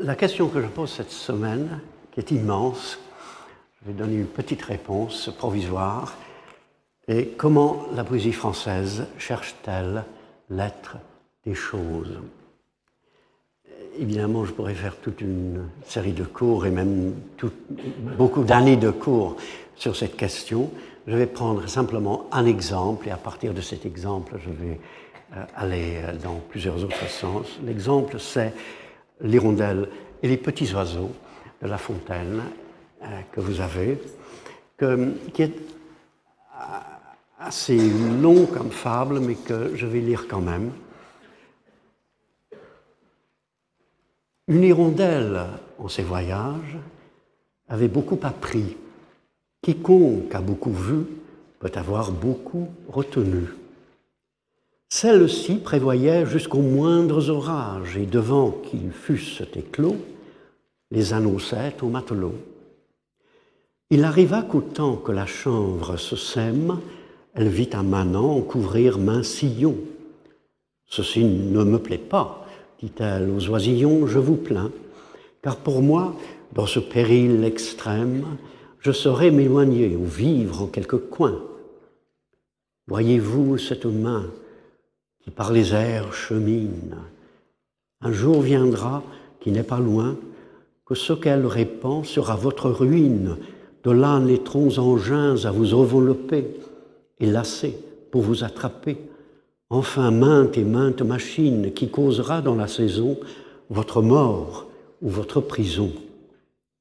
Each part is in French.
La question que je pose cette semaine, qui est immense, je vais donner une petite réponse provisoire, est comment la poésie française cherche-t-elle l'être des choses? Évidemment, je pourrais faire toute une série de cours et même beaucoup d'années de cours sur cette question. Je vais prendre simplement un exemple et à partir de cet exemple, je vais euh, aller euh, dans plusieurs autres sens. L'exemple, c'est l'hirondelle et les petits oiseaux de La Fontaine euh, que vous avez, qui est assez long comme fable, mais que je vais lire quand même. Une hirondelle, en ses voyages, avait beaucoup appris. Quiconque a beaucoup vu peut avoir beaucoup retenu. Celle-ci prévoyait jusqu'aux moindres orages et devant qu'ils fussent éclos, les annonçait aux matelots. Il arriva qu'au temps que la chanvre se sème, elle vit un manant couvrir main sillon. Ceci ne me plaît pas, dit-elle aux oisillons, je vous plains, car pour moi, dans ce péril extrême, je saurais m'éloigner ou vivre en quelque coin. Voyez-vous cette main qui par les airs chemine Un jour viendra, qui n'est pas loin, que ce qu'elle répand sera votre ruine. De là naîtront engins à vous envelopper et lasser pour vous attraper enfin maintes et maintes machines qui causera dans la saison votre mort ou votre prison.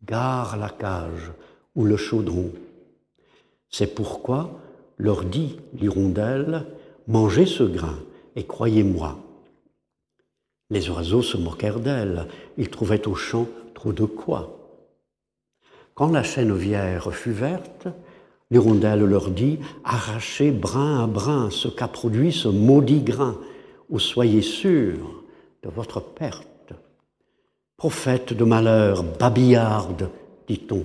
Gare la cage ou le chaudron. C'est pourquoi leur dit l'hirondelle, mangez ce grain et croyez-moi. Les oiseaux se moquèrent d'elle, ils trouvaient au champ trop de quoi. Quand la chènevière fut verte, L'hirondelle leur dit Arrachez brin à brin ce qu'a produit ce maudit grain, ou soyez sûrs de votre perte. Prophète de malheur, babillarde, dit-on,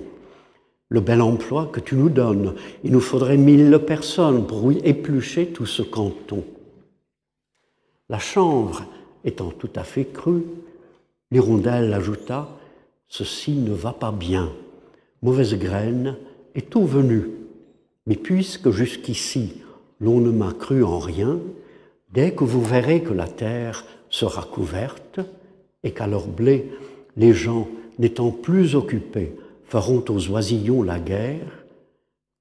le bel emploi que tu nous donnes, il nous faudrait mille personnes pour éplucher tout ce canton. La chanvre étant tout à fait crue, l'hirondelle ajouta Ceci ne va pas bien. Mauvaise graine est tout venu. Mais puisque jusqu'ici l'on ne m'a cru en rien, dès que vous verrez que la terre sera couverte et qu'à leur blé les gens n'étant plus occupés feront aux oisillons la guerre,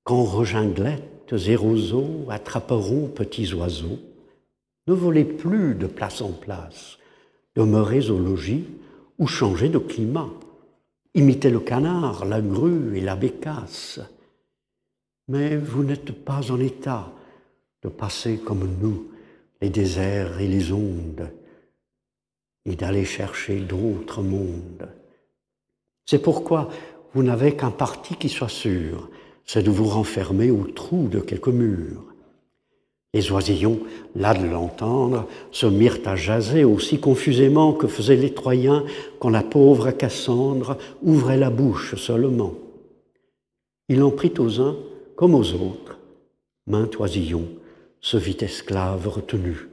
quand reginglettes et roseaux attraperont petits oiseaux, ne volez plus de place en place, demeurez au logis ou changez de climat, imitez le canard, la grue et la bécasse, mais vous n'êtes pas en état de passer comme nous les déserts et les ondes et d'aller chercher d'autres mondes. C'est pourquoi vous n'avez qu'un parti qui soit sûr, c'est de vous renfermer au trou de quelques murs. Les oisillons, là de l'entendre, se mirent à jaser aussi confusément que faisaient les Troyens quand la pauvre Cassandre ouvrait la bouche seulement. Il en prit aux uns comme aux autres, maint oisillon se vit esclave retenu.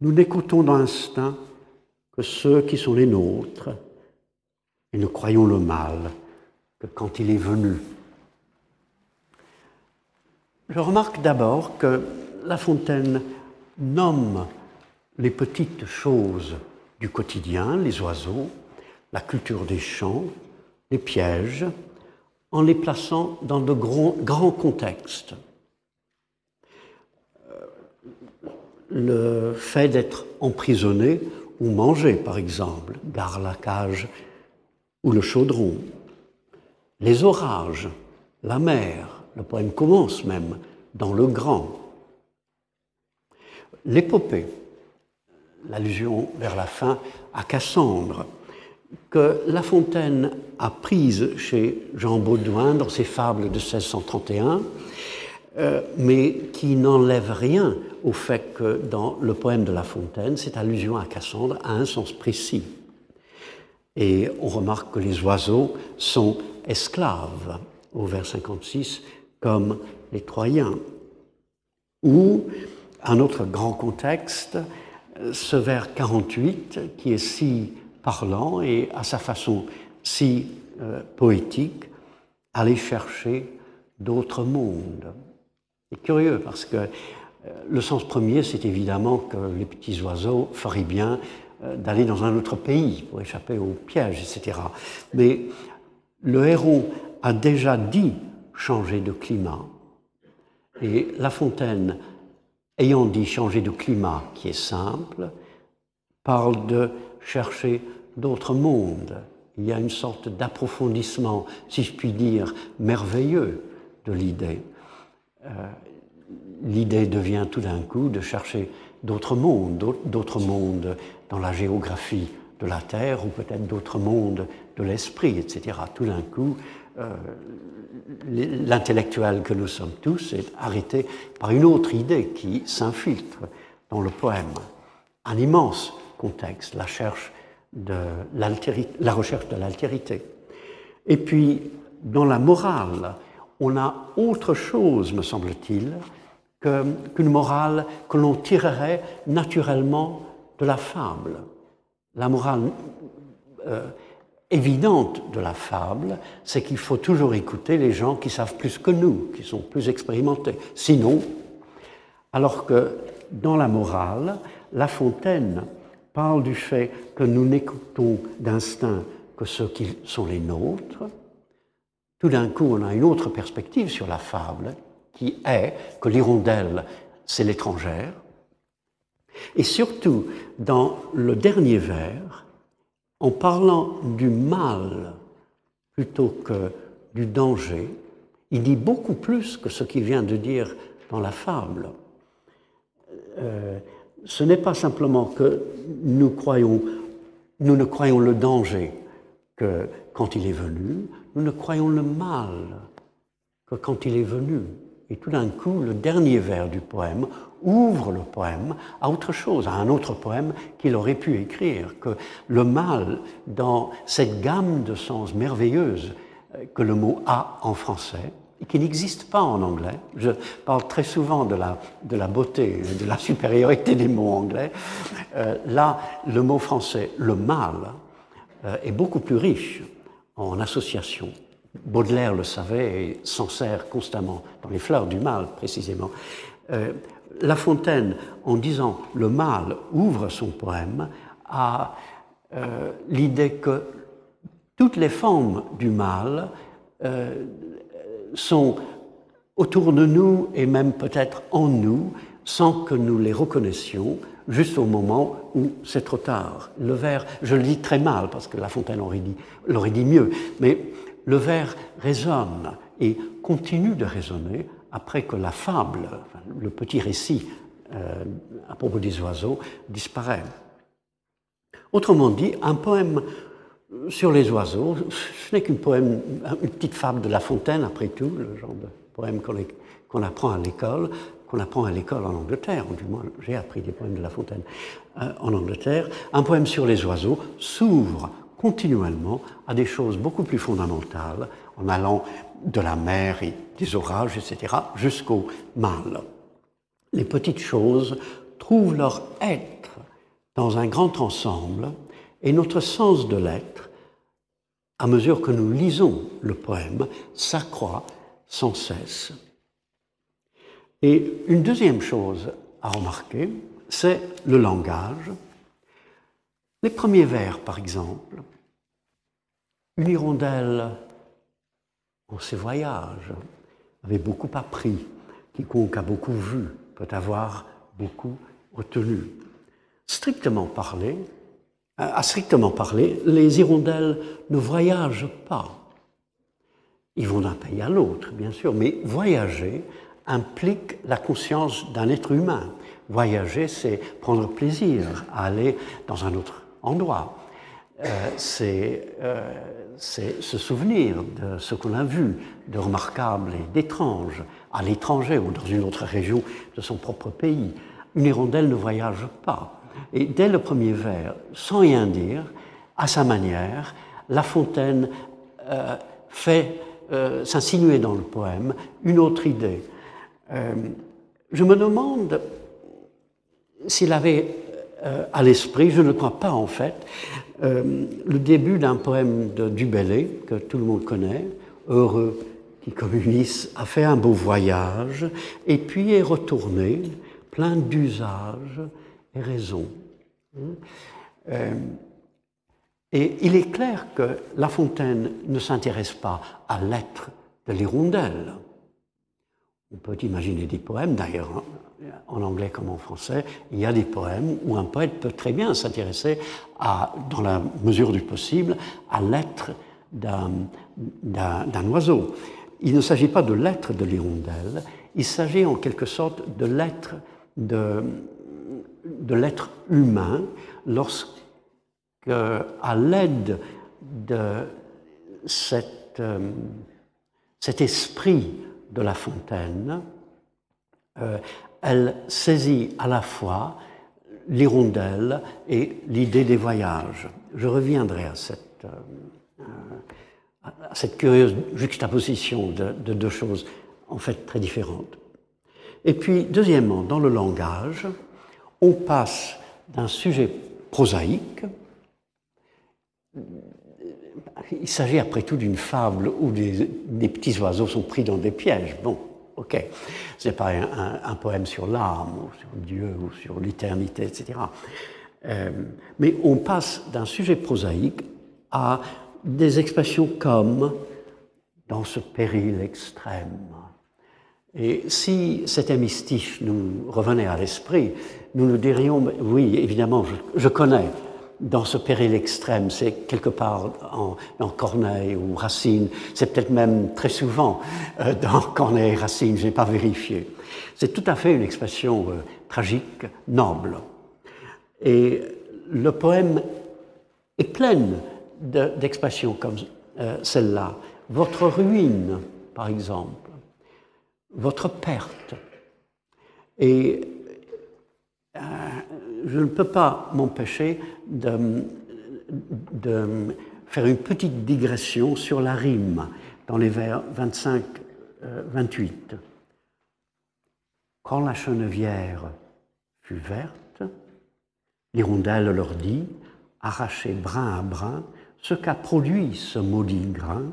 Nous n'écoutons d'instinct que ceux qui sont les nôtres, et ne croyons le mal que quand il est venu. Je remarque d'abord que La Fontaine nomme les petites choses du quotidien, les oiseaux, la culture des champs, les pièges, en les plaçant dans de grands, contextes. Euh, le fait d'être emprisonné ou mangé, par exemple, gare la cage ou le chaudron. Les orages, la mer, le poème commence même dans le grand. L'épopée, l'allusion vers la fin à Cassandre, que La Fontaine a prise chez Jean Baudouin dans ses fables de 1631, euh, mais qui n'enlève rien au fait que dans le poème de La Fontaine, cette allusion à Cassandre a un sens précis. Et on remarque que les oiseaux sont esclaves au vers 56, comme les Troyens. Ou, un autre grand contexte, ce vers 48, qui est si parlant et à sa façon si euh, poétique, aller chercher d'autres mondes. C'est curieux parce que euh, le sens premier, c'est évidemment que les petits oiseaux feraient bien euh, d'aller dans un autre pays pour échapper aux pièges, etc. Mais le héros a déjà dit changer de climat. Et La Fontaine, ayant dit changer de climat, qui est simple, parle de chercher d'autres mondes. Il y a une sorte d'approfondissement, si je puis dire, merveilleux de l'idée. Euh, l'idée devient tout d'un coup de chercher d'autres mondes, d'autres mondes dans la géographie de la Terre ou peut-être d'autres mondes de l'esprit, etc. Tout d'un coup, euh, l'intellectuel que nous sommes tous est arrêté par une autre idée qui s'infiltre dans le poème. Un immense contexte, la, cherche de la recherche de l'altérité. Et puis, dans la morale, on a autre chose, me semble-t-il, qu'une morale que l'on tirerait naturellement de la fable. La morale euh, évidente de la fable, c'est qu'il faut toujours écouter les gens qui savent plus que nous, qui sont plus expérimentés. Sinon, alors que dans la morale, La Fontaine parle du fait que nous n'écoutons d'instinct que ceux qui sont les nôtres, tout d'un coup on a une autre perspective sur la fable, qui est que l'hirondelle, c'est l'étrangère. Et surtout, dans le dernier vers, en parlant du mal plutôt que du danger, il dit beaucoup plus que ce qu'il vient de dire dans la fable. Euh, ce n'est pas simplement que nous ne croyons le danger que quand il est venu, nous ne croyons le mal que quand il est venu. Et tout d'un coup, le dernier vers du poème ouvre le poème à autre chose, à un autre poème qu'il aurait pu écrire, que le mal, dans cette gamme de sens merveilleuse euh, que le mot a en français, et qui n'existe pas en anglais. Je parle très souvent de la, de la beauté, de la supériorité des mots anglais. Euh, là, le mot français, le mal, euh, est beaucoup plus riche en association Baudelaire le savait et s'en sert constamment dans les fleurs du mal, précisément. Euh, la Fontaine, en disant le mal ouvre son poème, a euh, l'idée que toutes les formes du mal euh, sont autour de nous et même peut-être en nous sans que nous les reconnaissions, juste au moment où c'est trop tard. Le vers, je le dis très mal parce que La Fontaine l'aurait dit, dit mieux, mais le vers résonne et continue de résonner après que la fable, le petit récit euh, à propos des oiseaux, disparaît. Autrement dit, un poème sur les oiseaux, ce n'est qu'une poème, une petite fable de La Fontaine, après tout, le genre de poème qu'on apprend à l'école, qu'on apprend à l'école en Angleterre, du moins j'ai appris des poèmes de La Fontaine euh, en Angleterre. Un poème sur les oiseaux s'ouvre continuellement à des choses beaucoup plus fondamentales, en allant de la mer et des orages, etc., jusqu'au mal. Les petites choses trouvent leur être dans un grand ensemble, et notre sens de l'être, à mesure que nous lisons le poème, s'accroît sans cesse. Et une deuxième chose à remarquer, c'est le langage. Les premiers vers, par exemple, une hirondelle, en ses voyages, avait beaucoup appris. Quiconque a beaucoup vu peut avoir beaucoup retenu. Strictement parlé, à strictement parler, les hirondelles ne voyagent pas. Ils vont d'un pays à l'autre, bien sûr, mais voyager implique la conscience d'un être humain. Voyager, c'est prendre plaisir à aller dans un autre endroit. Euh, c'est euh, c'est se souvenir de ce qu'on a vu de remarquable et d'étrange à l'étranger ou dans une autre région de son propre pays. Une hirondelle ne voyage pas. Et dès le premier vers, sans rien dire, à sa manière, La Fontaine euh, fait euh, s'insinuer dans le poème une autre idée. Euh, je me demande s'il avait à l'esprit, je ne crois pas en fait, le début d'un poème de Dubélé, que tout le monde connaît, Heureux qui, comme Ulysse, a fait un beau voyage, et puis est retourné, plein d'usages et raisons. Et il est clair que La Fontaine ne s'intéresse pas à l'être de l'hirondelle. On peut imaginer des poèmes, d'ailleurs, en anglais comme en français, il y a des poèmes où un poète peut très bien s'intéresser, dans la mesure du possible, à l'être d'un oiseau. Il ne s'agit pas de l'être de l'hirondelle, il s'agit en quelque sorte de l'être de, de l'être humain lorsque à l'aide de cette, euh, cet esprit de La Fontaine, euh, elle saisit à la fois l'hirondelle et l'idée des voyages. Je reviendrai à cette, euh, curieuse juxtaposition de, de, deux choses en fait très différentes. Et puis, deuxièmement, dans le langage, on passe d'un sujet prosaïque, il s'agit après tout d'une fable où des, petits oiseaux sont pris dans des pièges. Bon, ok. Ce n'est pas un, poème sur l'âme, ou sur Dieu, ou sur l'éternité, etc. Euh, mais on passe d'un sujet prosaïque à des expressions comme dans ce péril extrême. Et si cet hémistiche nous revenait à l'esprit, nous nous dirions, oui, évidemment, je connais dans ce péril extrême, c'est quelque part en, dans Corneille ou Racine, c'est peut-être même très souvent euh, dans Corneille et Racine, je n'ai pas vérifié. C'est tout à fait une expression euh, tragique, noble. Et le poème est plein d'expressions comme euh, celle-là. Votre ruine, par exemple, votre perte. Et je ne peux pas m'empêcher de, faire une petite digression sur la rime dans les vers 25-28. Euh, Quand la chenevière fut verte, l'hirondelle leur dit, arrachez brin à brin, ce qu'a produit ce maudit grain.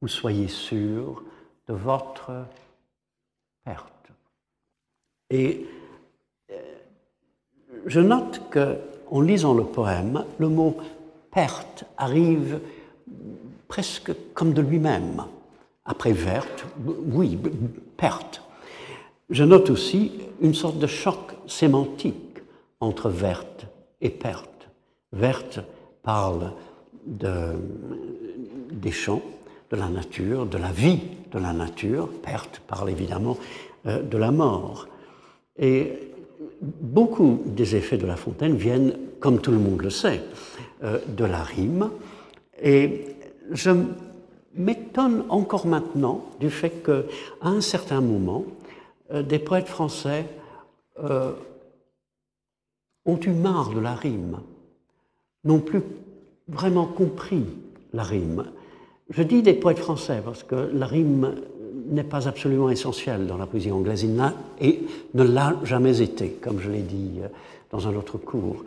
Vous soyez sûr de votre perte. Et je note qu'en lisant le poème, le mot perte arrive presque comme de lui-même. Après verte, oui, perte. Je note aussi une sorte de choc sémantique entre verte et perte. Verte parle de, des champs, de la nature, de la vie de la nature. Perte parle évidemment euh, de la mort. Et beaucoup des effets de La Fontaine viennent, comme tout le monde le sait, euh, de la rime. Et je m'étonne encore maintenant du fait qu'à un certain moment, euh, des poètes français euh, ont eu marre de la rime, n'ont plus vraiment compris la rime. Je dis des poètes français parce que la rime n'est pas absolument essentiel dans la poésie anglaise. Et ne l'a jamais été, comme je l'ai dit euh, dans un autre cours.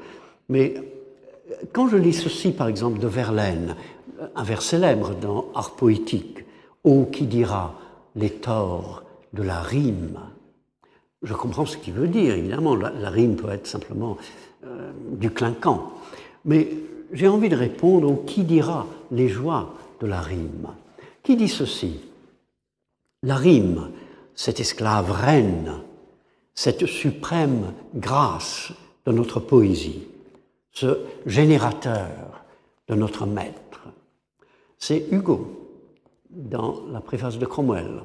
Mais euh, quand je lis ceci, par exemple, de Verlaine, un vers célèbre dans Art poétique, Ô qui dira les torts de la rime, je comprends ce qu'il veut dire, évidemment, la, rime peut être simplement euh, du clinquant. Mais j'ai envie de répondre au qui dira les joies de la rime. Qui dit ceci? La rime, cette esclave reine, cette suprême grâce de notre poésie, ce générateur de notre maître, c'est Hugo dans la préface de Cromwell.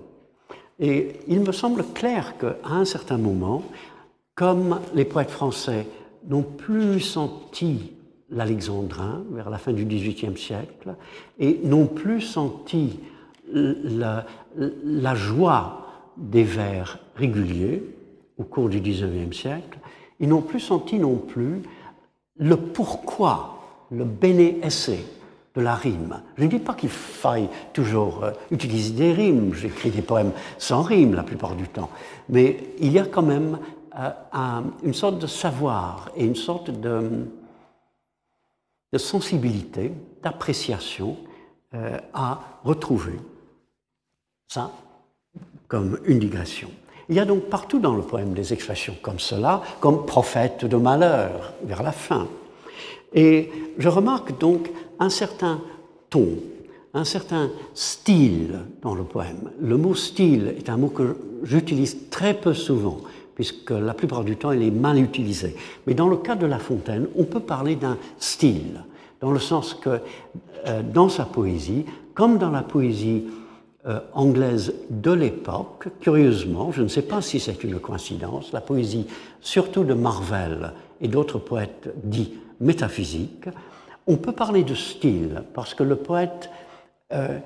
Et il me semble clair qu'à un certain moment, comme les poètes français n'ont plus senti l'alexandrin vers la fin du XVIIIe siècle et n'ont plus senti la, joie des vers réguliers au cours du XIXe siècle, ils n'ont plus senti non plus le pourquoi, le bene esse de la rime. Je ne dis pas qu'il faille toujours euh, utiliser des rimes, j'écris des poèmes sans rime la plupart du temps, mais il y a quand même euh, une sorte de savoir et une sorte de, de sensibilité, d'appréciation euh, à retrouver. Ça, comme une digression. Il y a donc partout dans le poème des expressions comme cela, comme prophète de malheur vers la fin. Et je remarque donc un certain ton, un certain style dans le poème. Le mot style est un mot que j'utilise très peu souvent, puisque la plupart du temps il est mal utilisé. Mais dans le cas de La Fontaine, on peut parler d'un style, dans le sens que euh, dans sa poésie, comme dans la poésie euh, anglaise de l'époque, curieusement, je ne sais pas si c'est une coïncidence, la poésie surtout de Marvel et d'autres poètes dits métaphysiques, on peut parler de style parce que le poète euh,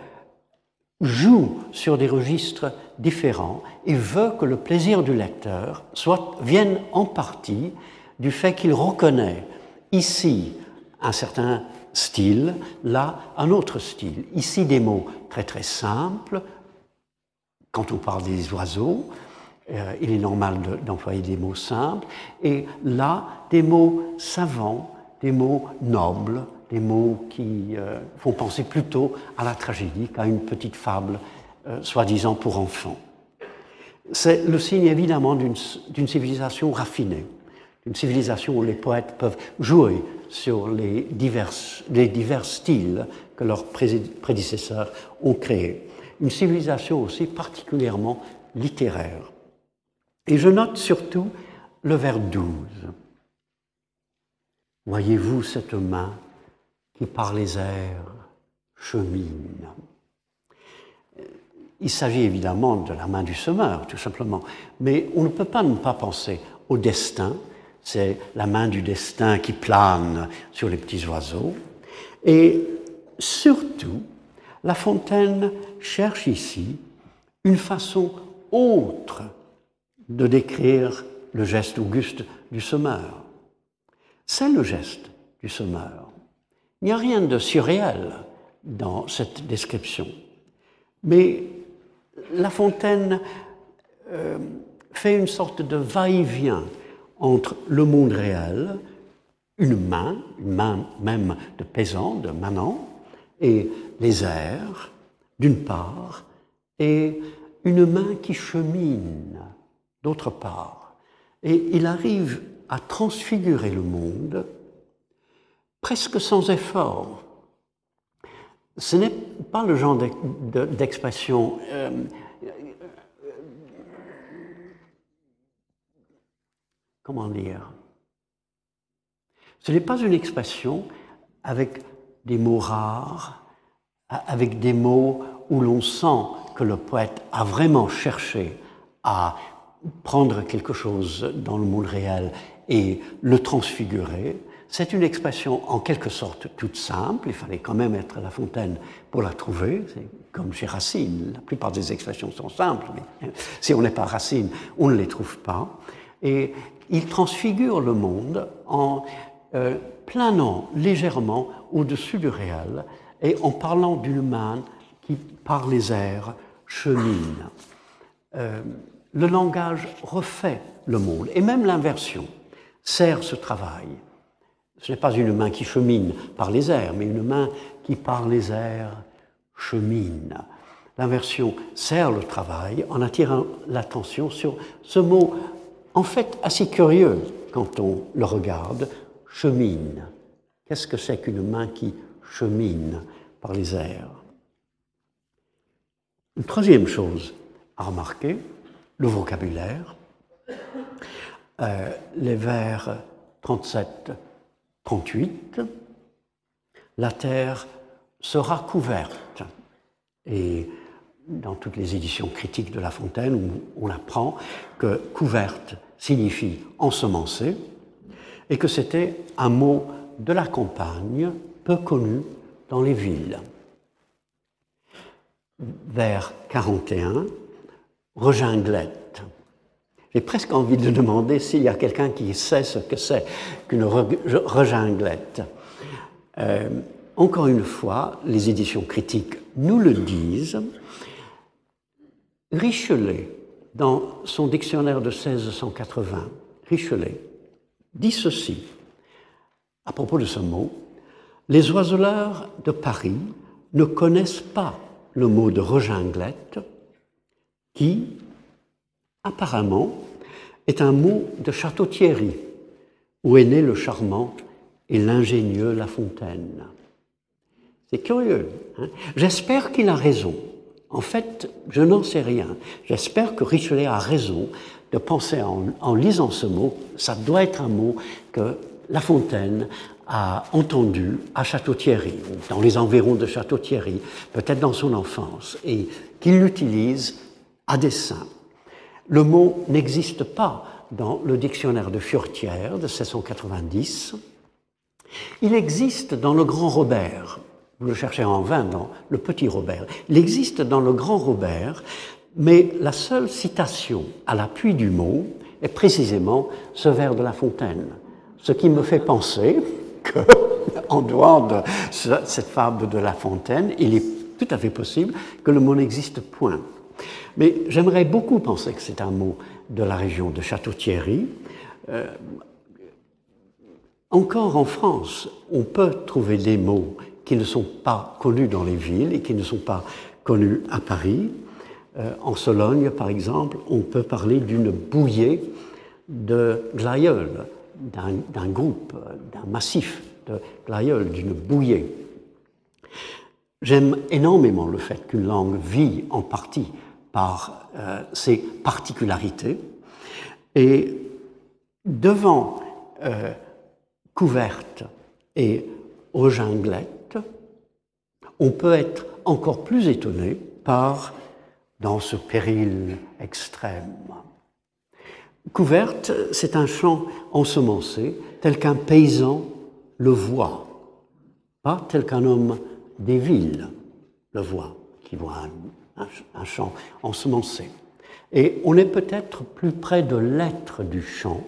joue sur des registres différents et veut que le plaisir du lecteur soit, vienne en partie du fait qu'il reconnaît ici un certain style, là un autre style. Ici des mots très très simples. Quand on parle des oiseaux, euh, il est normal d'employer des mots simples. Et là, des mots savants, des mots nobles, des mots qui euh, font penser plutôt à la tragédie qu'à une petite fable, euh, soi-disant pour enfants. C'est le signe évidemment d'une civilisation raffinée, d'une civilisation où les poètes peuvent jouer sur les divers, les divers styles que leurs prédécesseurs ont créés. Une civilisation aussi particulièrement littéraire. Et je note surtout le vers 12. Voyez-vous cette main qui par les airs chemine? Il s'agit évidemment de la main du semeur, tout simplement, mais on ne peut pas ne pas penser au destin, c'est la main du destin qui plane sur les petits oiseaux, et surtout, La Fontaine cherche ici une façon autre de décrire le geste auguste du semeur. C'est le geste du semeur. Il n'y a rien de surréel dans cette description. Mais La Fontaine euh, fait une sorte de va-et-vient entre le monde réel, une main, une main même de paysan, de manant, et les airs, d'une part, et une main qui chemine, d'autre part. Et il arrive à transfigurer le monde presque sans effort. Ce n'est pas le genre d'expression euh, comment dire? Ce n'est pas une expression avec des mots rares, avec des mots où l'on sent que le poète a vraiment cherché à prendre quelque chose dans le monde réel et le transfigurer. C'est une expression en quelque sorte toute simple, il fallait quand même être à la fontaine pour la trouver, c'est comme chez Racine, la plupart des expressions sont simples, mais si on n'est pas Racine, on ne les trouve pas. Et il transfigure le monde en euh, planant légèrement au-dessus du réel et en parlant d'une main qui, par les airs, chemine. Euh, le langage refait le monde, et même l'inversion sert ce travail. Ce n'est pas une main qui chemine par les airs, mais une main qui, par les airs, chemine. L'inversion sert le travail en attirant l'attention sur ce mot en fait assez curieux quand on le regarde, chemine. Qu'est-ce que c'est qu'une main qui chemine par les airs? Une troisième chose à remarquer, le vocabulaire. Euh, les vers 37-38, la terre sera couverte. Et dans toutes les éditions critiques de La Fontaine, on apprend que couverte signifie ensemencer et que c'était un mot de la campagne peu connu dans les villes. Vers 41, Reginglette. J'ai presque envie de demander s'il y a quelqu'un qui sait ce que c'est qu'une reginglette. Euh, encore une fois, les éditions critiques nous le disent, Richelet, dans son dictionnaire de 1680, Richelet dit ceci à propos de ce mot Les oiseleurs de Paris ne connaissent pas le mot de reginglet qui, apparemment, est un mot de Château-Thierry, où est né le charmant et l'ingénieux La Fontaine. C'est curieux. Hein? J'espère qu'il a raison. En fait, je n'en sais rien. J'espère que Richelieu a raison de penser en, lisant ce mot, ça doit être un mot que La Fontaine a entendu à Château-Thierry, dans les environs de Château-Thierry, peut-être dans son enfance, et qu'il l'utilise à dessein. Le mot n'existe pas dans le dictionnaire de Furetière de 1690. Il existe dans le Grand Robert. Vous le cherchez en vain dans le Petit Robert. Il existe dans le Grand Robert, mais la seule citation à l'appui du mot est précisément ce vers de La Fontaine. Ce qui me fait penser que, en dehors de cette fable de La Fontaine, il est tout à fait possible que le mot n'existe point. Mais j'aimerais beaucoup penser que c'est un mot de la région de Château-Thierry. Euh, encore en France, on peut trouver des mots qui ne sont pas connus dans les villes et qui ne sont pas connus à Paris. Euh, en Sologne, par exemple, on peut parler d'une bouillée de glaïeuls, d'un groupe, d'un massif de glaïeuls, d'une bouillée. J'aime énormément le fait qu'une langue vit en partie par euh, ses particularités. Et devant euh, couverte et ojinglette, on peut être encore plus étonné par dans ce péril extrême. Couverte, c'est un champ ensemencé tel qu'un paysan le voit, pas tel qu'un homme des villes le voit, qui voit un champ ensemencé. Et on est peut-être plus près de l'être du champ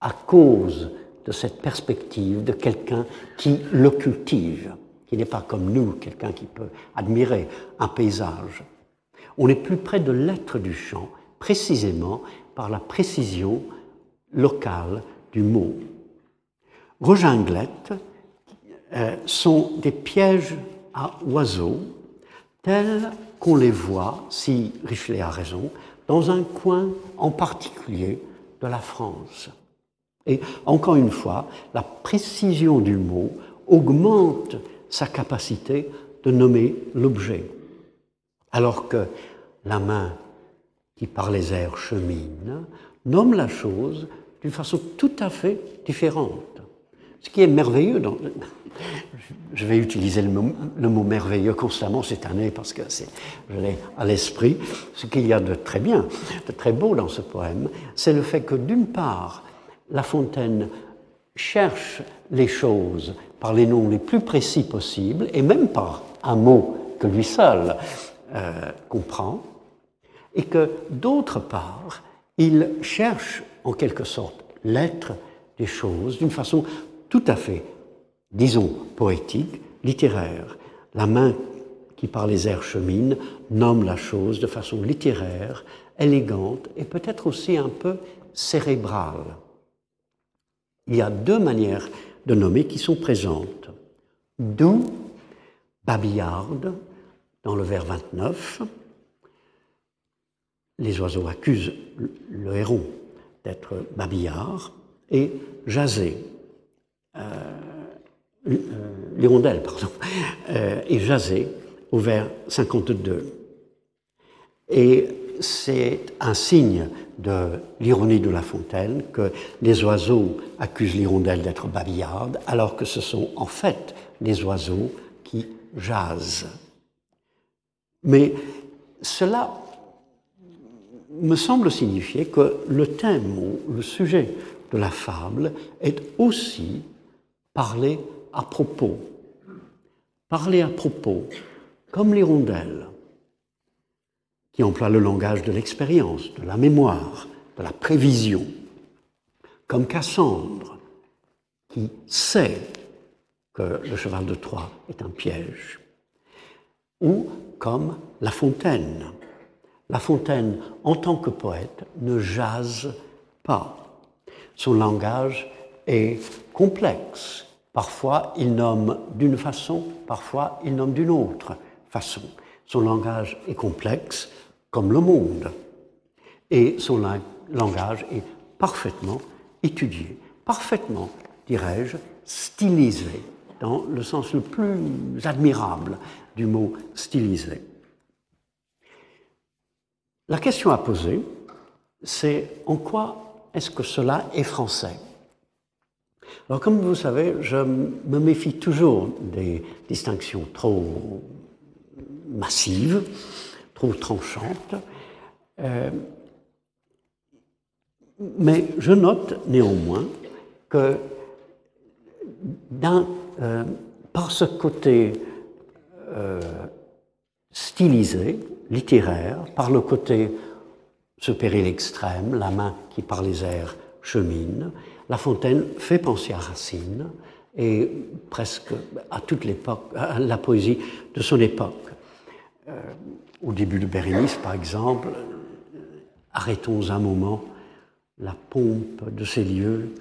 à cause de cette perspective de quelqu'un qui le cultive, qui n'est pas comme nous, quelqu'un qui peut admirer un paysage. On est plus près de l'être du champ, précisément par la précision locale du mot. Reginglettes euh, sont des pièges à oiseaux tels qu'on les voit, si Richelieu a raison, dans un coin en particulier de la France. Et encore une fois, la précision du mot augmente sa capacité de nommer l'objet, alors que la main qui par les airs chemine nomme la chose d'une façon tout à fait différente. Ce qui est merveilleux dans, je vais utiliser le mot, merveilleux constamment cette année parce que je l'ai à l'esprit. Ce qu'il y a de très bien, de très beau dans ce poème, c'est le fait que d'une part, La Fontaine cherche les choses par les noms les plus précis possibles et même par un mot que lui seul euh, comprend, et que d'autre part, il cherche en quelque sorte l'être des choses d'une façon tout à fait disons, poétique, littéraire. La main qui par les airs chemine nomme la chose de façon littéraire, élégante et peut-être aussi un peu cérébrale. Il y a deux manières de nommer qui sont présentes. D'où babillarde dans le vers 29. Les oiseaux accusent le héron d'être babillard et jaser. Euh, euh, l'hirondelle, pardon, euh, et jasé au vers 52. Et c'est un signe de l'ironie de La Fontaine que les oiseaux accusent l'hirondelle d'être babillarde, alors que ce sont en fait les oiseaux qui jasent. Mais cela me semble signifier que le thème ou le sujet de la fable est aussi parler à propos. Parler à propos, comme l'hirondelle, qui emploie le langage de l'expérience, de la mémoire, de la prévision, comme Cassandre, qui sait que le cheval de Troie est un piège, ou comme La Fontaine. La Fontaine, en tant que poète, ne jase pas. Son langage est complexe, Parfois, il nomme d'une façon, parfois, il nomme d'une autre façon. Son langage est complexe, comme le monde, et son langage est parfaitement étudié, parfaitement, dirais-je, stylisé, dans le sens le plus admirable du mot stylisé. La question à poser, c'est en quoi est-ce que cela est français? Alors comme vous savez, je me méfie toujours des distinctions trop massives, trop tranchantes. Euh, mais je note néanmoins que euh, par ce côté euh, stylisé, littéraire, par le côté ce péril extrême, la main qui par les airs chemine, La Fontaine fait penser à Racine et presque à toute l'époque, à la poésie de son époque. Euh, au début de Bérénice, par exemple, arrêtons un moment la pompe de ces lieux,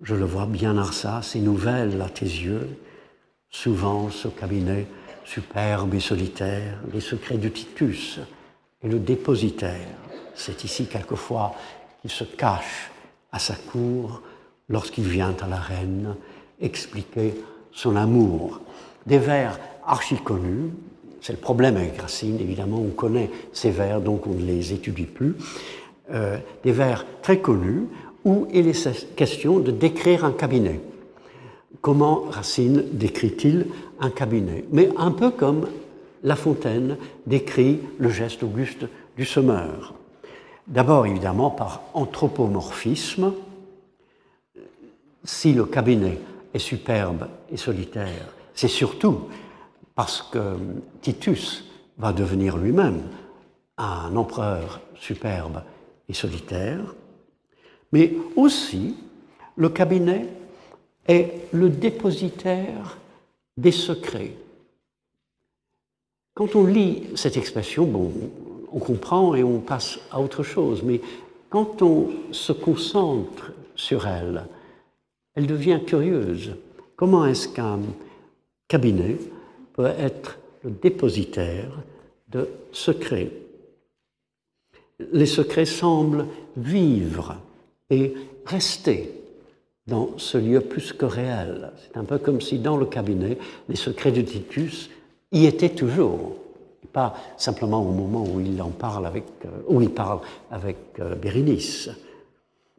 je le vois bien Arsa, c'est nouvelle à tes yeux, souvent ce cabinet superbe et solitaire, les secrets de Titus et le dépositaire. C'est ici quelquefois qu'il se cache à sa cour lorsqu'il vient à la reine expliquer son amour. Des vers archi connus, c'est le problème avec Racine, évidemment, on connaît ces vers, donc on ne les étudie plus. Euh, des vers très connus où il est question de décrire un cabinet. Comment Racine décrit-il un cabinet? Mais un peu comme La Fontaine décrit le geste auguste du semeur. D'abord, évidemment, par anthropomorphisme. Si le cabinet est superbe et solitaire, c'est surtout parce que Titus va devenir lui-même un empereur superbe et solitaire, mais aussi le cabinet est le dépositaire des secrets. Quand on lit cette expression, bon, on comprend et on passe à autre chose, mais quand on se concentre sur elle, elle devient curieuse. Comment est-ce qu'un cabinet peut être le dépositaire de secrets les secrets semblent vivre et rester dans ce lieu plus que réel. C'est un peu comme si dans le cabinet, les secrets de Titus y étaient toujours, pas simplement au moment où il en parle avec, euh, où il parle avec euh, Bérénice.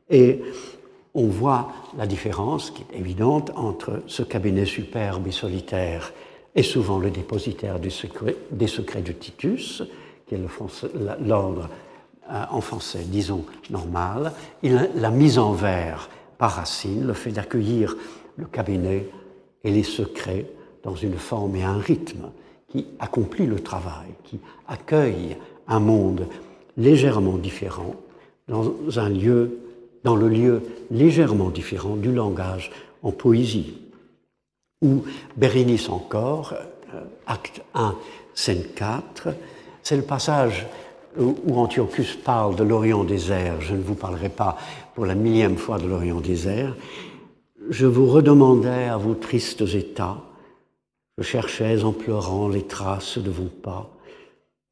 Et on voit la différence qui est évidente entre ce cabinet superbe et solitaire et souvent le dépositaire des secrets, de Titus, qui est l'ordre euh, en français, disons, normal, la mise en vers par Racine, le fait d'accueillir le cabinet et les secrets dans une forme et un rythme qui accomplit le travail, qui accueille un monde légèrement différent dans un dans le lieu légèrement différent du langage en poésie. Ou Bérénice encore, euh, acte 1, scène 4, c'est le passage où Antiochus parle de l'Orient désert, je ne vous parlerai pas pour la millième fois de l'Orient désert, je vous redemandais à vos tristes états, je cherchais en pleurant les traces de vos pas,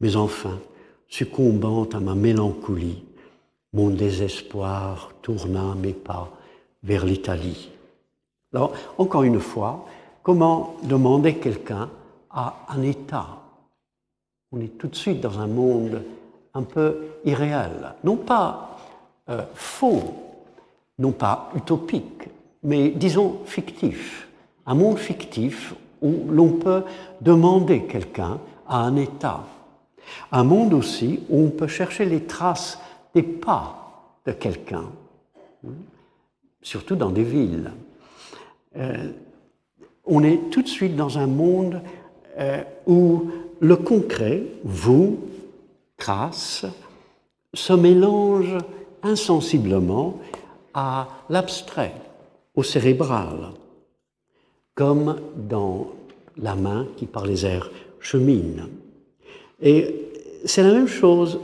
mais enfin, succombant à ma mélancolie, mon désespoir tourna mes pas vers l'Italie. Alors, encore une fois, comment demander quelqu'un à un état? On est tout de suite dans un monde un peu irréel, non pas euh, faux, non pas utopique, mais disons fictif, un monde fictif où l'on peut demander quelqu'un à un état, un monde aussi où on peut chercher les traces des pas de quelqu'un, surtout dans des villes. Euh, on est tout de suite dans un monde euh, où le concret, vous, crasse, se mélange insensiblement à l'abstrait, au cérébral, comme dans la main qui par les airs chemine. Et c'est la même chose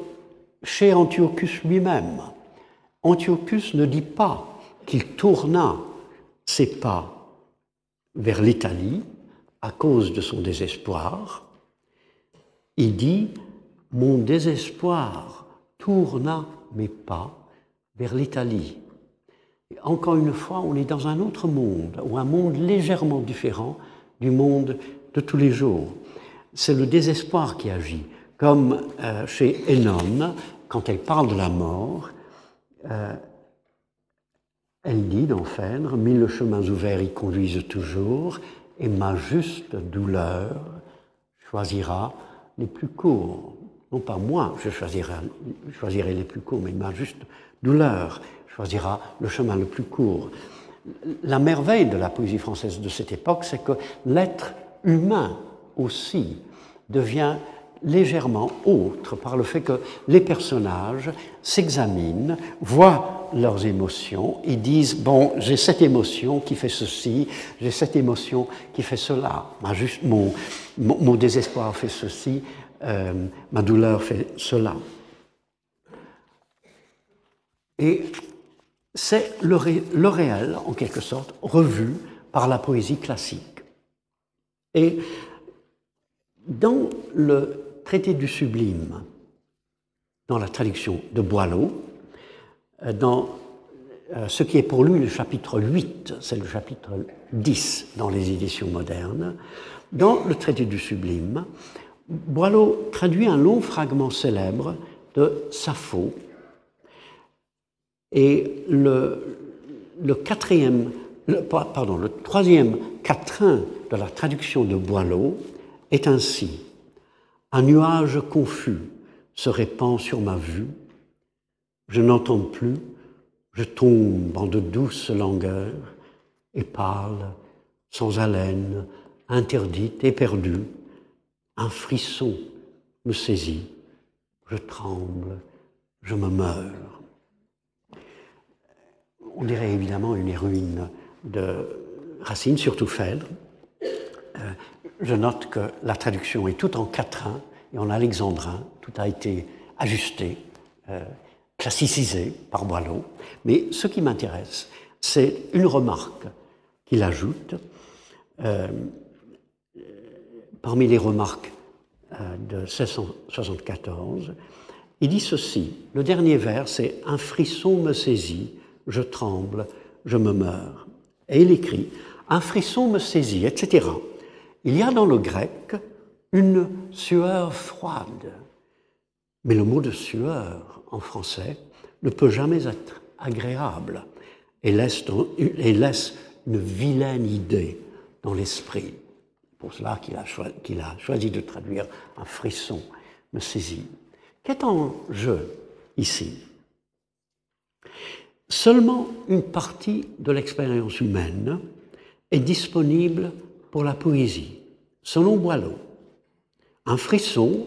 chez Antiochus lui-même. Antiochus ne dit pas qu'il tourna ses pas vers l'Italie à cause de son désespoir. Il dit Mon désespoir tourna mes pas vers l'Italie. Encore une fois, on est dans un autre monde, ou un monde légèrement différent du monde de tous les jours. C'est le désespoir qui agit, comme euh, chez Enon, quand elle parle de la mort, euh, elle dit dans Phèdre, mille chemins ouverts y conduisent toujours, et ma juste douleur choisira les plus courts. Non pas moi, je choisirai, choisirai les plus courts, mais ma juste douleur choisira le chemin le plus court. La merveille de la poésie française de cette époque, c'est que l'être humain aussi devient légèrement autre par le fait que les personnages s'examinent, voient leurs émotions et disent bon j'ai cette émotion qui fait ceci, j'ai cette émotion qui fait cela, juste, mon, mon, désespoir fait ceci, euh, ma douleur fait cela. Et c'est le, le réel, en quelque sorte, revu par la poésie classique. Et dans le traité du sublime, dans la traduction de Boileau, dans euh, ce qui est pour lui le chapitre 8, c'est le chapitre 10 dans les éditions modernes, dans le traité du sublime, Boileau traduit un long fragment célèbre de Sappho, et le quatrième, pardon, le troisième quatrain de la traduction de Boileau est ainsi. Un nuage confus se répand sur ma vue. Je n'entends plus, je tombe en de douces langueurs et parle sans haleine, interdite, éperdue. Un frisson me saisit, je tremble, je me meurs. On dirait évidemment une héroïne de Racine, surtout Phèdre. Euh, je note que la traduction est tout en quatrain et en alexandrin. Tout a été ajusté, euh, classicisé par Boileau. Mais ce qui m'intéresse, c'est une remarque qu'il ajoute. Euh, parmi les remarques euh, de 1674, il dit ceci. Le dernier vers, c'est Un frisson me saisit, je tremble, je me meurs. Et il écrit Un frisson me saisit, etc. Il y a dans le grec une sueur froide. Mais le mot de sueur en français ne peut jamais être agréable et laisse, une vilaine idée dans l'esprit. Pour cela qu'il a, a, choisi de traduire un frisson me saisit. Qu'est en jeu ici? Seulement une partie de l'expérience humaine est disponible pour la poésie, selon Boileau. Un frisson,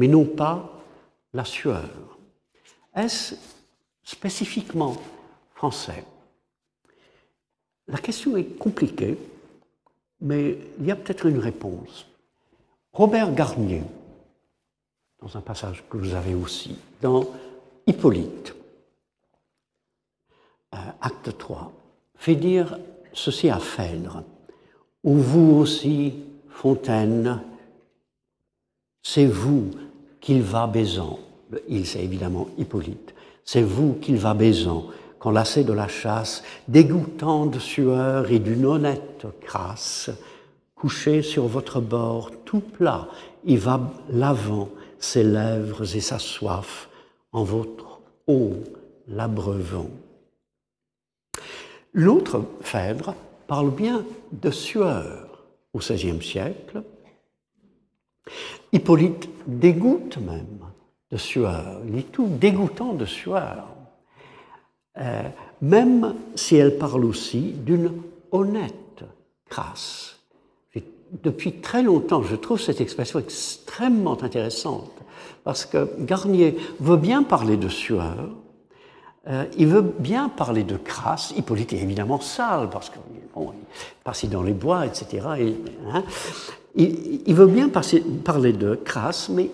mais non pas la sueur. Est-ce spécifiquement français? La question est compliquée, mais il y a peut-être une réponse. Robert Garnier, dans un passage que vous avez aussi, dans Hippolyte, euh, acte 3, fait dire ceci à Phèdre. Ou vous aussi, Fontaine, c'est vous qu'il va baisant. Il, c'est évidemment Hippolyte. C'est vous qu'il va baisant, quand lassé de la chasse, dégoûtant de sueur et d'une honnête crasse, couché sur votre bord, tout plat, il va lavant ses lèvres et sa soif en votre eau l'abreuvant. L'autre Phèdre parle bien de sueur au XVIe siècle. Hippolyte dégoûte même de sueur, il tout dégoûtant de sueur, euh, même si elle parle aussi d'une honnête crasse. Depuis très longtemps, je trouve cette expression extrêmement intéressante, parce que Garnier veut bien parler de sueur, euh, il veut bien parler de crasse. Hippolyte est évidemment sale parce qu'il bon, passe dans les bois, etc. Et, il, veut bien parler de crasse, mais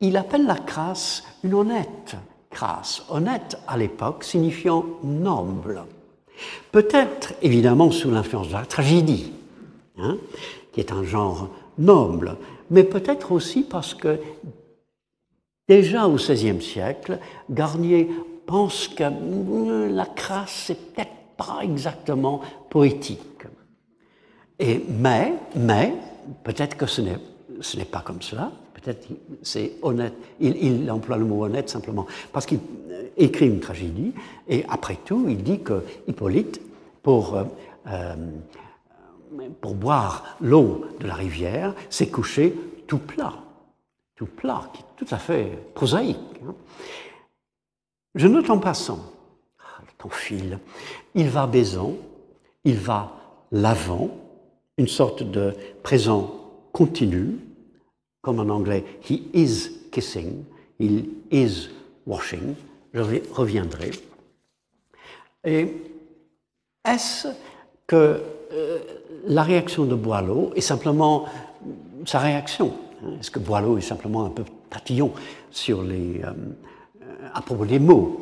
il appelle la crasse une honnête crasse. Honnête à l'époque signifiant noble. Peut-être, évidemment, sous l'influence de la tragédie, hein, qui est un genre noble, mais peut-être aussi parce que déjà au XVIe siècle, Garnier pense que hum, la crasse, c'est peut-être pas exactement poétique. Et, mais, mais, peut-être que ce n'est, pas comme cela, peut-être c'est honnête, il, emploie le mot honnête simplement. Parce qu'il écrit une tragédie, et après tout, il dit que Hippolyte, pour, euh, euh, pour boire l'eau de la rivière, s'est couché tout plat, tout plat, qui est tout à fait prosaïque. Hein. Je note en passant, ah, le temps file, il va baisant, il va lavant, une sorte de présent continu, comme en anglais, he is kissing, il is washing, je reviendrai. Et est-ce que euh, la réaction de Boileau est simplement sa réaction? Est-ce que Boileau est simplement un peu tatillon sur les, euh, à propos des mots?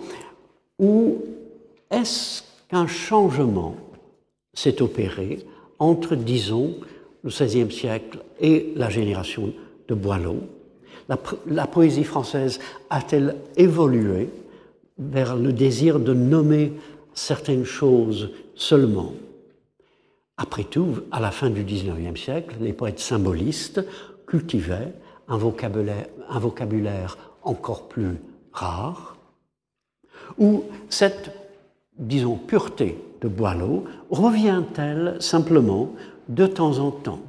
Ou est-ce qu'un changement s'est opéré entre, disons, le XVIe siècle et la génération de Boileau la, poésie française a-t-elle évolué vers le désir de nommer certaines choses seulement? Après tout, à la fin du XIXe siècle, les poètes symbolistes cultivaient un vocabulaire, un vocabulaire encore plus rare, où cette, disons, pureté de Boileau revient-elle simplement de temps en temps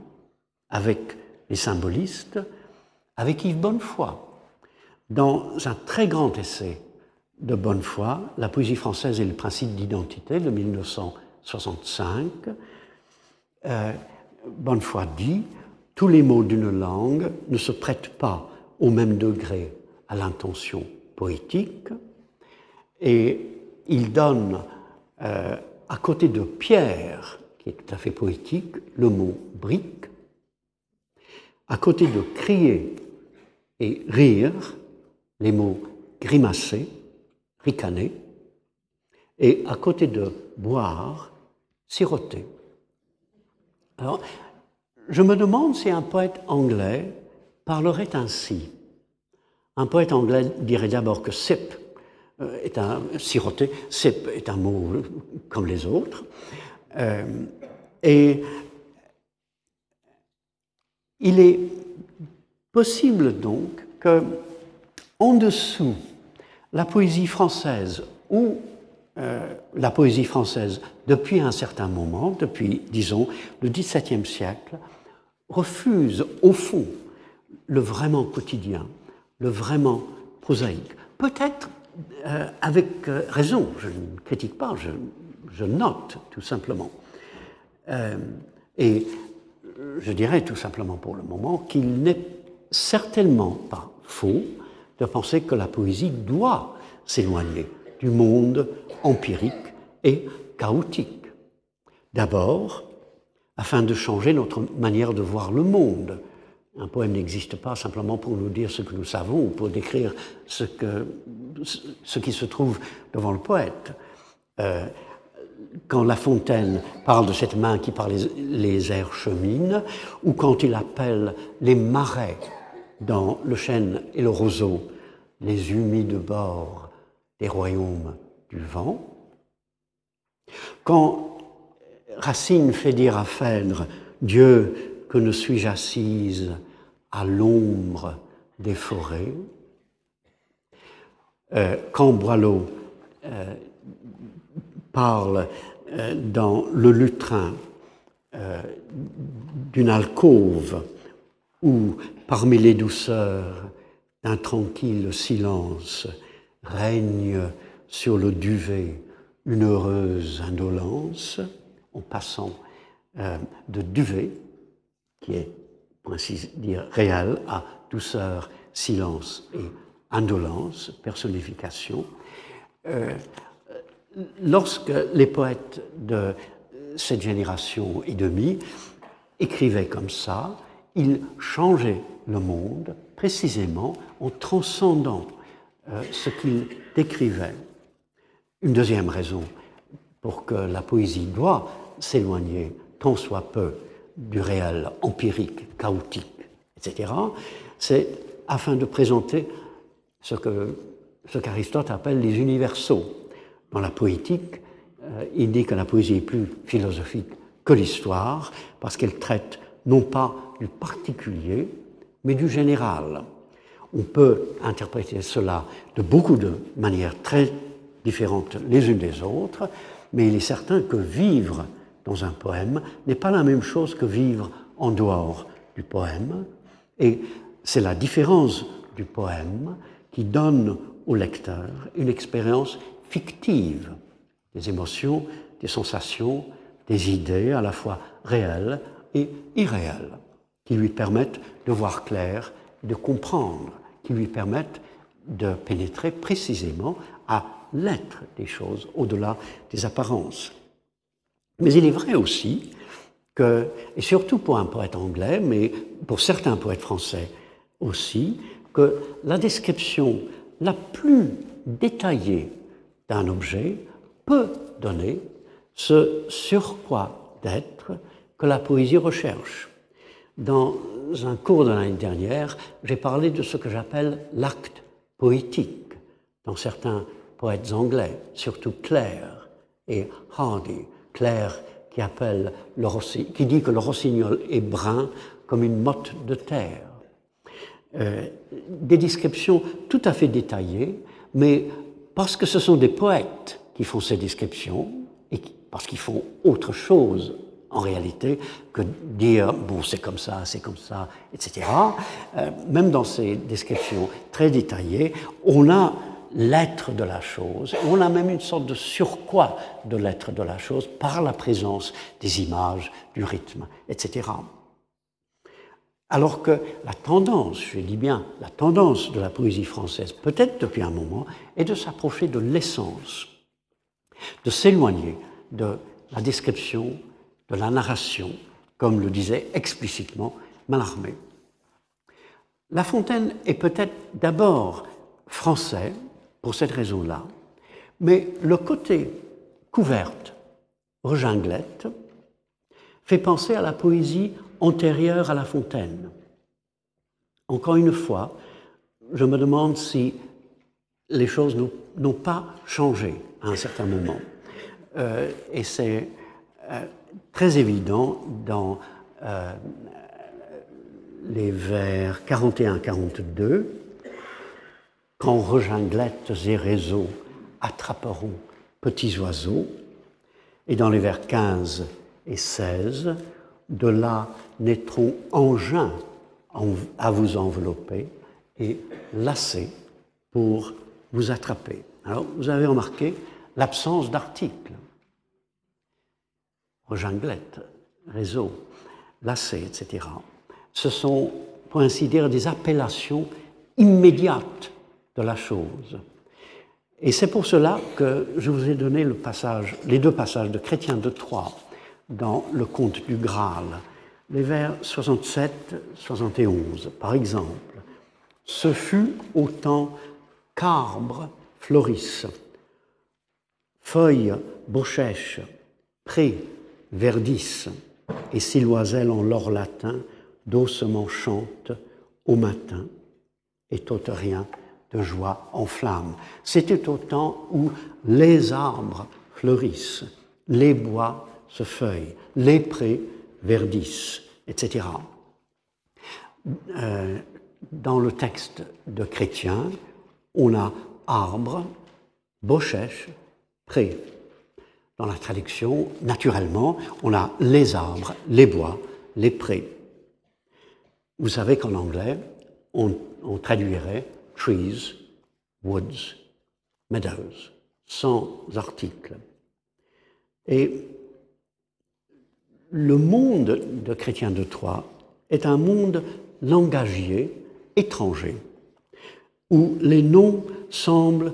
avec les symbolistes, avec Yves Bonnefoy, dans un très grand essai de Bonnefoy, La poésie française et le principe d'identité de 1965. Euh, Bonnefoy dit Tous les mots d'une langue ne se prêtent pas au même degré à l'intention poétique, et il donne euh, à côté de pierre, qui est tout à fait poétique, le mot brique, à côté de crier et rire, les mots grimacer, ricaner, et à côté de boire, siroter. Alors, je me demande si un poète anglais parlerait ainsi. Un poète anglais dirait d'abord que sip est un siroter, sip est un mot comme les autres, euh, et il est possible donc que en dessous la poésie française ou euh, la poésie française, depuis un certain moment, depuis, disons, le XVIIe siècle, refuse au fond le vraiment quotidien, le vraiment prosaïque. Peut-être euh, avec euh, raison, je ne critique pas, je, je note tout simplement. et je dirais tout simplement pour le moment qu'il n'est certainement pas faux de penser que la poésie doit s'éloigner du monde empirique et chaotique. D'abord, afin de changer notre manière de voir le monde. Un poème n'existe pas simplement pour nous dire ce que nous savons ou pour décrire ce, qui se trouve devant le poète. Euh, quand La Fontaine parle de cette main qui par les, les airs chemine, ou quand il appelle les marais dans le chêne et le roseau, les humides bords des royaumes du vent. Quand Racine fait dire à Phèdre, Dieu, que ne suis-je assise à l'ombre des forêts, euh, quand Boileau euh, parle euh, dans le lutrin d'une alcôve où parmi les douceurs d'un tranquille silence règne sur le duvet une heureuse indolence, en passant euh, de duvet, qui est, pour ainsi dire, réel, à douceur, silence et indolence, personnification. Euh, lorsque les poètes de cette génération et demie écrivaient comme ça, ils changeaient le monde précisément en transcendant euh, ce qu'il décrivait. Une deuxième raison pour que la poésie doit s'éloigner tant soit peu du réel empirique, chaotique, etc., c'est afin de présenter ce que ce qu'Aristote appelle les universaux. Dans la poétique, euh, il dit que la poésie est plus philosophique que l'histoire, parce qu'elle traite non pas du particulier, mais du général. On peut interpréter cela de beaucoup de manières très différentes les unes des autres, mais il est certain que vivre dans un poème n'est pas la même chose que vivre en dehors du poème, et c'est la différence du poème qui donne au lecteur une expérience fictive des émotions, des sensations, des idées à la fois réelles et irréelles, qui lui permettent de voir clair, de comprendre, qui lui permettent de pénétrer précisément à l'être des choses, au-delà des apparences. Mais il est vrai aussi que, et surtout pour un poète anglais, mais pour certains poètes français aussi, que la description la plus détaillée d'un objet peut donner ce surcroît d'être que la poésie recherche. Dans un cours de l'année dernière, j'ai parlé de ce que j'appelle l'acte poétique. Dans certains poètes anglais, surtout Clare et Hardy, Clare qui, appelle le qui dit que le rossignol est brun comme une motte de terre. Euh, des descriptions tout à fait détaillées, mais parce que ce sont des poètes qui font ces descriptions, et parce qu'ils font autre chose en réalité que dire bon c'est comme ça, c'est comme ça, etc. Euh, même dans ces descriptions très détaillées, on a l'être de la chose, on a même une sorte de surcroît de l'être de la chose par la présence des images, du rythme, etc. Alors que la tendance, je dis bien, la tendance de la poésie française, peut-être depuis un moment, est de s'approcher de l'essence, de s'éloigner de la description, de la narration, comme le disait explicitement Mallarmé. La Fontaine est peut-être d'abord français, pour cette raison-là, mais le côté couverte, rejinglette, fait penser à la poésie antérieure à La Fontaine. Encore une fois, je me demande si les choses n'ont pas changé à un certain moment. Euh, et c'est euh, très évident dans euh, les vers 41-42, quand reginglettes et réseaux attraperont petits oiseaux, et dans les vers 15 et 16, de là naîtront engins à vous envelopper et lacets pour vous attraper. Alors, vous avez remarqué l'absence d'articles. Rejinglette, réseau, lacets, etc. Ce sont, pour ainsi dire, des appellations immédiates de la chose. Et c'est pour cela que je vous ai donné passage, les deux passages de Chrétien de Troyes dans le conte du Graal, les vers 67-71, par exemple. Ce fut au temps qu'arbres fleurissent, feuilles bochèches, prés verdissent, et si l'oiselle en l'or latin doucement chante au matin, et tout rien de joie en flamme. C'était au temps où les arbres fleurissent, les bois se feuillent, les prés verdissent, etc. Euh, dans le texte de Chrétien, on a arbre, bochèche, pré. Dans la traduction, naturellement, on a les arbres, les bois, les prés. Vous savez qu'en anglais, on traduirait trees, woods, meadows, sans article. Et le monde de Chrétien de Troyes est un monde langagier, étranger, où les noms semblent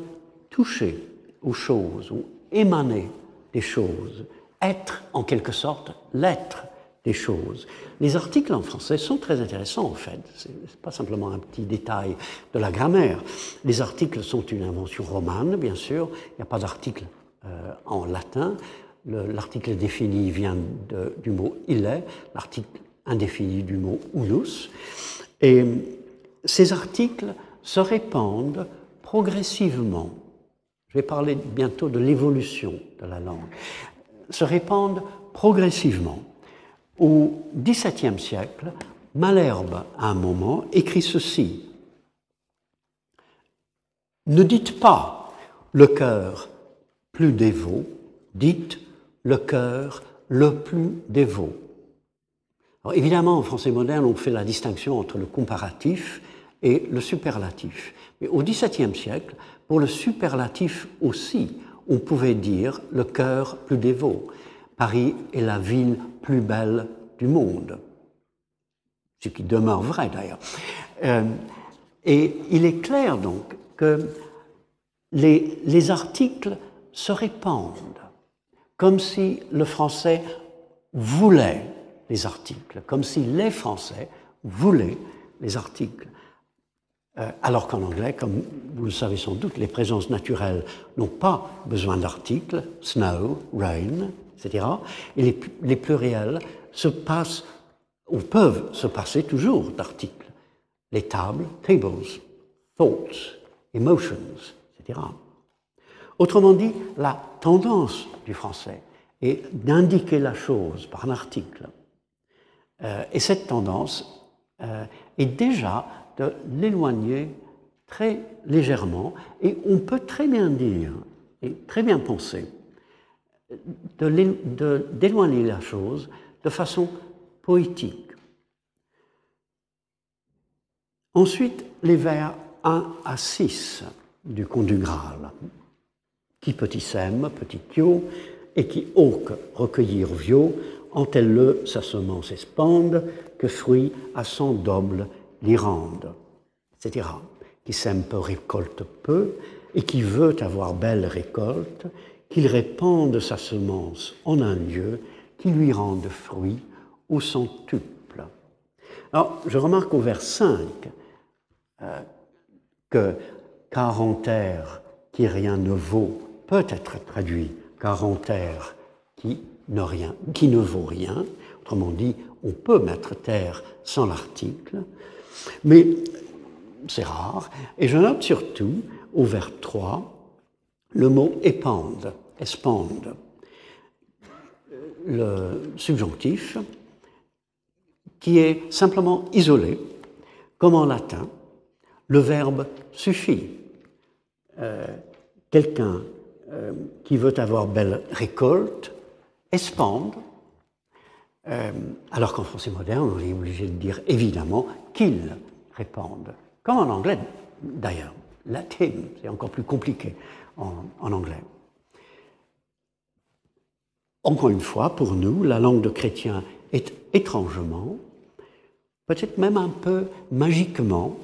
toucher aux choses, ou émaner des choses, être en quelque sorte l'être des choses. Les articles en français sont très intéressants en fait. Ce n'est pas simplement un petit détail de la grammaire. Les articles sont une invention romane, bien sûr. Il n'y a pas d'article euh, en latin. l'article défini vient du mot il est, l'article indéfini du mot unus. Et ces articles se répandent progressivement. Je vais parler bientôt de l'évolution de la langue. Se répandent progressivement. Au XVIIe siècle, Malherbe, à un moment, écrit ceci. Ne dites pas le cœur plus dévot, dites le cœur le plus dévot. Évidemment, en français moderne, on fait la distinction entre le comparatif et le superlatif. Mais au XVIIe siècle, pour le superlatif aussi, on pouvait dire le cœur plus dévot. Paris est la ville plus belle du monde. Ce qui demeure vrai d'ailleurs. Euh, et il est clair donc que les, les articles se répandent comme si le français voulait les articles, comme si les Français voulaient les articles. Euh, alors qu'en anglais, comme vous le savez sans doute, les présences naturelles n'ont pas besoin d'articles, snow, rain, etc. Et les, pluriels se passent, ou peuvent se passer toujours d'articles. Les tables, tables, thoughts, emotions, etc. Autrement dit, la tendance du français est d'indiquer la chose par un article. Euh, et cette tendance euh, est déjà de l'éloigner très légèrement, et on peut très bien dire, et très bien penser, d'éloigner la chose de façon poétique. Ensuite, les vers 1 à 6 du Conte du Graal. Qui petit sème, petit et qui auque recueillir vieux, en tel sa semence espande, que fruit à son double l'y rende, etc. Qui sème peu récolte peu, et qui veut avoir belle récolte, qu'il répande sa semence en un lieu, qui lui rende fruit au centuple. Alors, je remarque au vers 5 euh, que quarantaire qui rien ne vaut peut être traduit quarantaire qui ne, rien, qui ne vaut rien. Autrement dit, on peut mettre terre sans l'article, mais c'est rare. Et je note surtout, au vers 3, le mot épande, espande, le subjonctif, qui est simplement isolé, comme en latin, le verbe suffit. Euh, quelqu'un euh, qui veut avoir belle récolte espande, euh, alors qu'en français moderne, on est obligé de dire évidemment qu'il répande. Comme en anglais d'ailleurs. Latin, c'est encore plus compliqué en, en anglais. Encore une fois, pour nous, la langue de chrétien est étrangement, peut-être même un peu magiquement,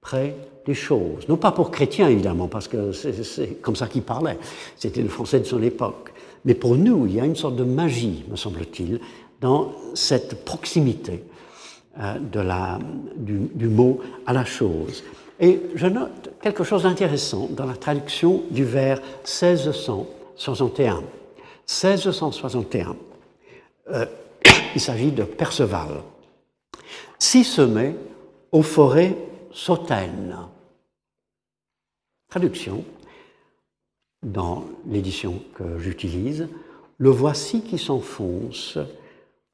près des choses. Non pas pour chrétiens, évidemment, parce que c'est comme ça qu'il parlait. C'était le français de son époque. Mais pour nous, il y a une sorte de magie, me semble-t-il, dans cette proximité euh, de la, du, mot à la chose. Et je note quelque chose d'intéressant dans la traduction du vers 1661. 1661. Euh, il s'agit de Perceval. Si semé aux forêts sautaines. Traduction, dans l'édition que j'utilise, le voici qui s'enfonce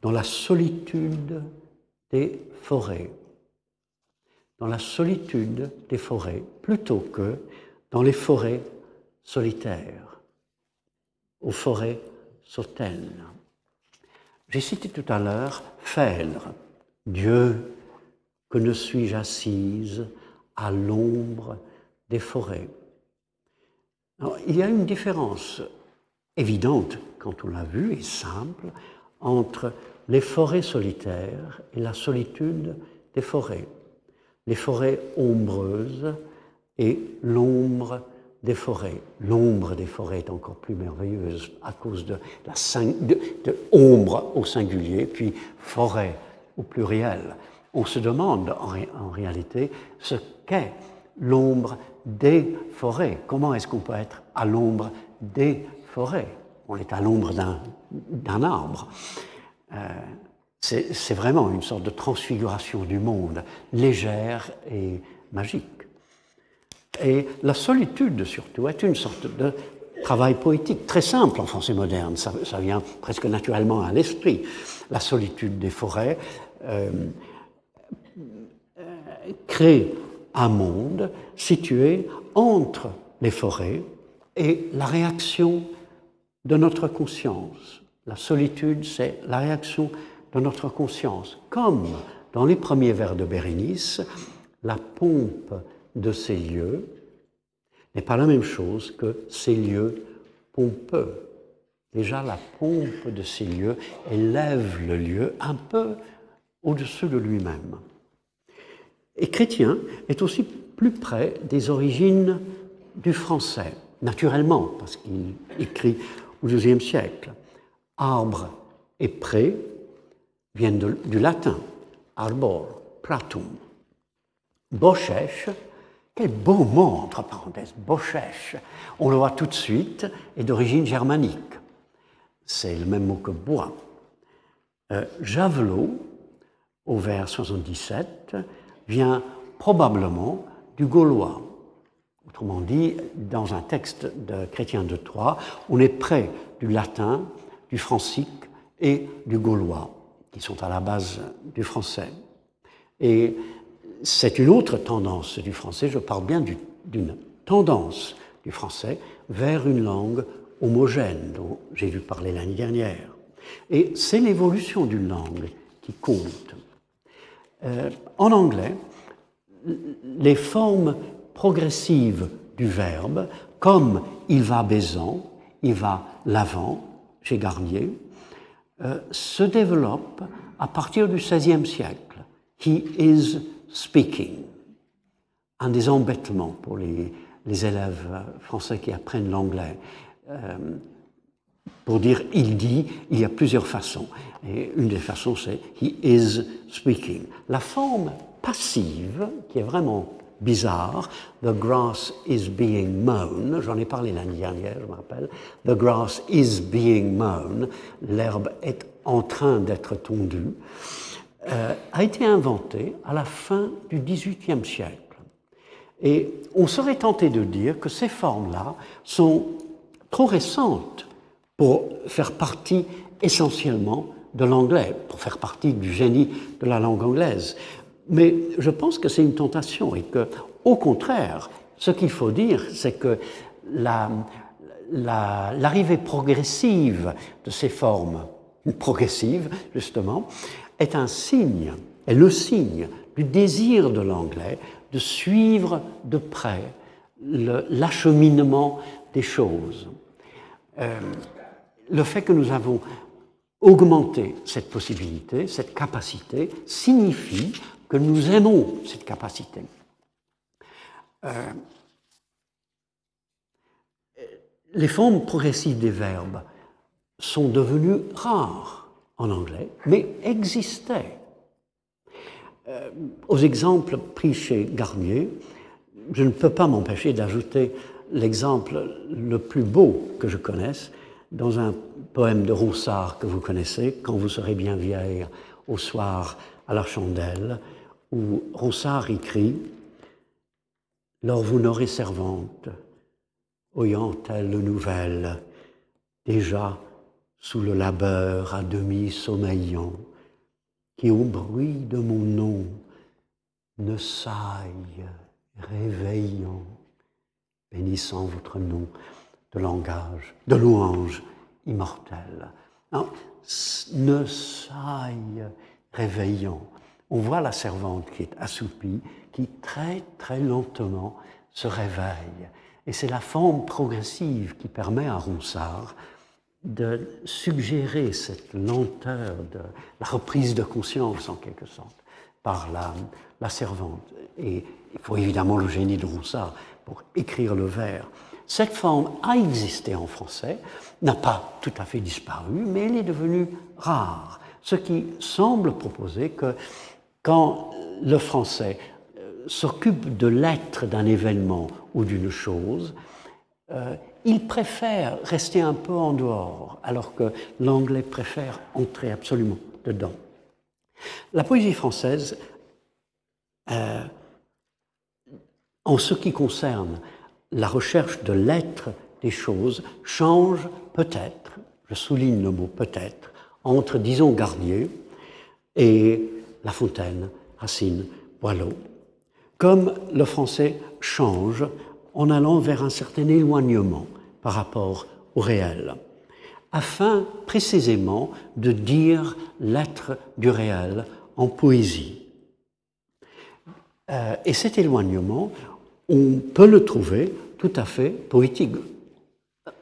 dans la solitude des forêts, dans la solitude des forêts, plutôt que dans les forêts solitaires, aux forêts sautaines. J'ai cité tout à l'heure Phèdre, Dieu que ne suis-je assise à l'ombre des forêts. il y a une différence évidente, quand on l'a vu, et simple, entre les forêts solitaires et la solitude des forêts. Les forêts ombreuses et l'ombre des forêts. L'ombre des forêts est encore plus merveilleuse à cause de la ombre au singulier, puis forêt au pluriel. On se demande en réalité ce qu'est l'ombre des forêts. Comment est-ce qu'on peut être à l'ombre des forêts? On est à l'ombre d'un arbre. Euh, c'est vraiment une sorte de transfiguration du monde, légère et magique. Et la solitude, surtout, est une sorte de travail poétique très simple en français moderne. Ça, vient presque naturellement à l'esprit. La solitude des forêts euh, euh, crée un monde situé entre les forêts et la réaction de notre conscience. La solitude, c'est la réaction de notre conscience. Comme dans les premiers vers de Bérénice, la pompe de ces lieux n'est pas la même chose que ces lieux pompeux. Déjà, la pompe de ces lieux élève le lieu un peu au-dessus de lui-même. Et Chrétien est aussi plus près des origines du français, naturellement, parce qu'il écrit au XIIe siècle. Arbre et pré viennent du latin, arbor, pratum. Bochèche, quel beau mot, entre parenthèses, bochèche. On le voit tout de suite, est d'origine germanique. C'est le même mot que bois. Euh, javelot, au vers 77, vient probablement du gaulois. Autrement dit, dans un texte de Chrétien de Troyes, on est près du latin, du francique et du gaulois, qui sont à la base du français. Et c'est une autre tendance du français, je parle bien d'une tendance du français vers une langue homogène, dont j'ai vu parler l'année dernière. Et c'est l'évolution d'une langue qui compte. Euh, en anglais, les formes progressives du verbe, comme il va baisant, il va l'avant, chez Garnier, euh, se développent à partir du XVIe siècle. He is speaking. Un des embêtements pour les, élèves français qui apprennent l'anglais. Euh, pour dire il dit, il y a plusieurs façons. Une des façons, c'est he is speaking. La forme passive, qui est vraiment bizarre, the grass is being mown, j'en ai parlé l'année dernière, je me rappelle, the grass is being mown, l'herbe est en train d'être tondue, euh, a été inventé à la fin du XVIIIe siècle. Et on serait tenté de dire que ces formes-là sont trop récentes pour faire partie essentiellement de l'anglais, pour faire partie du génie de la langue anglaise. Mais je pense que c'est une tentation et que, au contraire, ce qu'il faut dire, c'est que l'arrivée progressive de ces formes, progressives justement, est un signe, est le signe du désir de l'anglais de suivre de près l'acheminement des choses. Euh, le fait que nous avons augmenté cette possibilité, cette capacité, signifie que nous aimons cette capacité. Euh, les formes progressives des verbes sont devenues rares en anglais, mais existaient. Euh, aux exemples pris chez Garnier, je ne peux pas m'empêcher d'ajouter l'exemple le plus beau que je connaisse dans un poème de Roussard que vous connaissez, Quand vous serez bien vieille au soir à la chandelle, où Roussard écrit Lors vous n'aurez servante, oyant-elle nouvelle, déjà sous le labeur à demi sommeillant, qui au bruit de mon nom ne saille, réveillant, bénissant votre nom de langage, de louange immortelle. ne saille, réveillant. On voit la servante qui est assoupie, qui très très lentement se réveille. Et c'est la forme progressive qui permet à Ronsard de suggérer cette lenteur, de la reprise de conscience en quelque sorte, par la, la servante. Et il faut évidemment le génie de Ronsard pour écrire le vers. Cette forme a existé en français, n'a pas tout à fait disparu, mais elle est devenue rare. Ce qui semble proposer que quand le français euh, s'occupe de l'être d'un événement ou d'une chose, euh, il préfère rester un peu en dehors, alors que l'anglais préfère entrer absolument dedans. La poésie française, euh, en ce qui concerne la recherche de l'être des choses, change peut-être, je souligne le mot peut-être, entre, disons, Garnier et La Fontaine, Racine, Boileau. Comme le français change en allant vers un certain éloignement par rapport au réel, afin précisément de dire l'être du réel en poésie. Euh, et cet éloignement, on peut le trouver tout à fait poétique.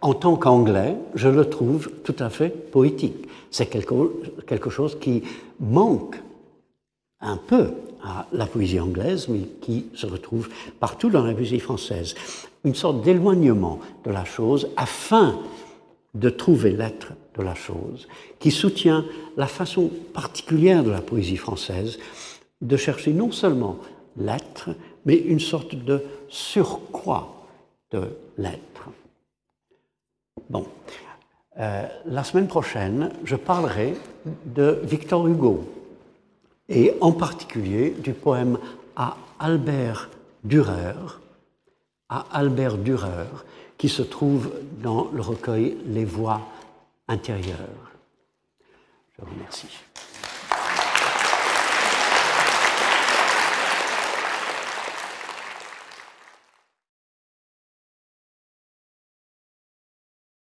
En tant qu'anglais, je le trouve tout à fait poétique. C'est quelque chose qui manque un peu à la poésie anglaise, mais qui se retrouve partout dans la poésie française. Une sorte d'éloignement de la chose afin de trouver l'être de la chose, qui soutient la façon particulière de la poésie française de chercher non seulement l'être, mais une sorte de surcroît de l'être. Bon, euh, la semaine prochaine, je parlerai de Victor Hugo, et en particulier du poème à Albert Dürer, à Albert Dürer, qui se trouve dans le recueil Les voix intérieures. Je vous remercie.